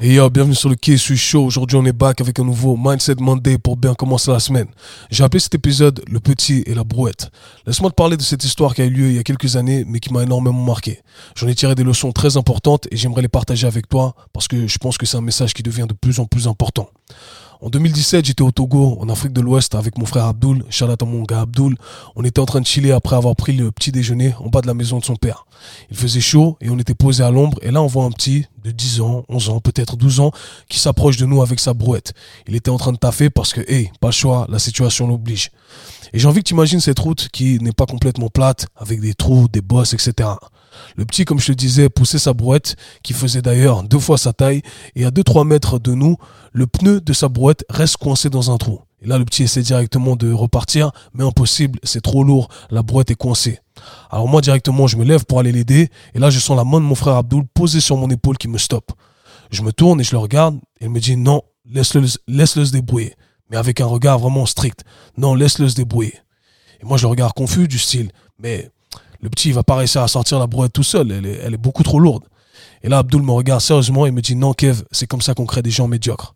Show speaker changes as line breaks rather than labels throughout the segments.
Et yo, bienvenue sur le suis Show. Aujourd'hui, on est back avec un nouveau Mindset Monday pour bien commencer la semaine. J'ai appelé cet épisode Le Petit et la Brouette. Laisse-moi te parler de cette histoire qui a eu lieu il y a quelques années, mais qui m'a énormément marqué. J'en ai tiré des leçons très importantes et j'aimerais les partager avec toi parce que je pense que c'est un message qui devient de plus en plus important. En 2017, j'étais au Togo, en Afrique de l'Ouest, avec mon frère Abdul, Charlotte mon gars Abdul. On était en train de chiller après avoir pris le petit déjeuner en bas de la maison de son père. Il faisait chaud et on était posé à l'ombre. Et là, on voit un petit de 10 ans, 11 ans, peut-être 12 ans, qui s'approche de nous avec sa brouette. Il était en train de taffer parce que, hey, pas choix, la situation l'oblige. Et j'ai envie que tu cette route qui n'est pas complètement plate, avec des trous, des bosses, etc. Le petit, comme je te disais, poussait sa brouette, qui faisait d'ailleurs deux fois sa taille, et à 2-3 mètres de nous, le pneu de sa brouette reste coincé dans un trou. Et là, le petit essaie directement de repartir, mais impossible, c'est trop lourd, la brouette est coincée. Alors moi, directement, je me lève pour aller l'aider, et là, je sens la main de mon frère Abdul posée sur mon épaule qui me stoppe. Je me tourne et je le regarde, et il me dit non, laisse-le laisse -le se débrouiller. Mais avec un regard vraiment strict. Non, laisse-le se débrouiller. Et moi, je le regarde confus du style, mais le petit, il va pas réussir à sortir la brouette tout seul. Elle est, elle est beaucoup trop lourde. Et là, Abdul me regarde sérieusement et me dit Non, Kev, c'est comme ça qu'on crée des gens médiocres.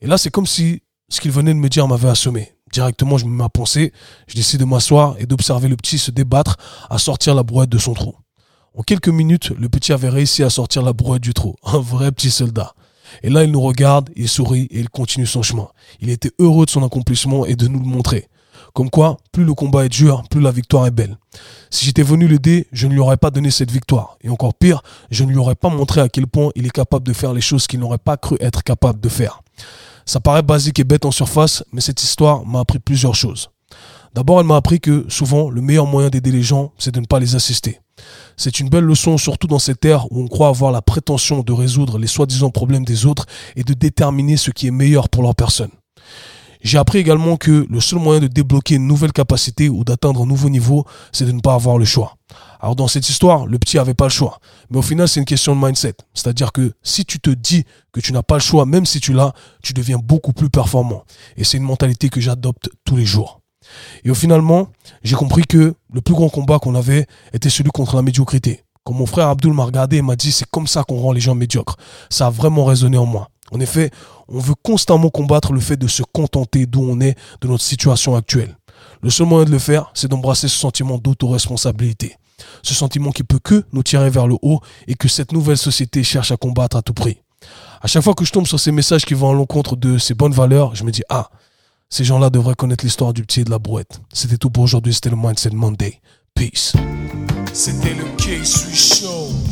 Et là, c'est comme si ce qu'il venait de me dire m'avait assommé. Directement, je me mets à penser. Je décide de m'asseoir et d'observer le petit se débattre à sortir la brouette de son trou. En quelques minutes, le petit avait réussi à sortir la brouette du trou. Un vrai petit soldat. Et là, il nous regarde, il sourit et il continue son chemin. Il était heureux de son accomplissement et de nous le montrer. Comme quoi, plus le combat est dur, plus la victoire est belle. Si j'étais venu l'aider, je ne lui aurais pas donné cette victoire. Et encore pire, je ne lui aurais pas montré à quel point il est capable de faire les choses qu'il n'aurait pas cru être capable de faire. Ça paraît basique et bête en surface, mais cette histoire m'a appris plusieurs choses. D'abord, elle m'a appris que souvent, le meilleur moyen d'aider les gens, c'est de ne pas les assister. C'est une belle leçon, surtout dans cette ère où on croit avoir la prétention de résoudre les soi-disant problèmes des autres et de déterminer ce qui est meilleur pour leur personne. J'ai appris également que le seul moyen de débloquer une nouvelle capacité ou d'atteindre un nouveau niveau, c'est de ne pas avoir le choix. Alors dans cette histoire, le petit avait pas le choix. Mais au final, c'est une question de mindset. C'est-à-dire que si tu te dis que tu n'as pas le choix, même si tu l'as, tu deviens beaucoup plus performant. Et c'est une mentalité que j'adopte tous les jours. Et au finalement, j'ai compris que le plus grand combat qu'on avait était celui contre la médiocrité. Quand mon frère Abdul m'a regardé et m'a dit c'est comme ça qu'on rend les gens médiocres. Ça a vraiment résonné en moi. En effet, on veut constamment combattre le fait de se contenter d'où on est, de notre situation actuelle. Le seul moyen de le faire, c'est d'embrasser ce sentiment d'autoresponsabilité. Ce sentiment qui peut que nous tirer vers le haut et que cette nouvelle société cherche à combattre à tout prix. À chaque fois que je tombe sur ces messages qui vont à l'encontre de ces bonnes valeurs, je me dis, ah, ces gens-là devraient connaître l'histoire du petit et de la brouette. C'était tout pour aujourd'hui, c'était le Mindset Monday. Peace. C'était le K-Sui Show.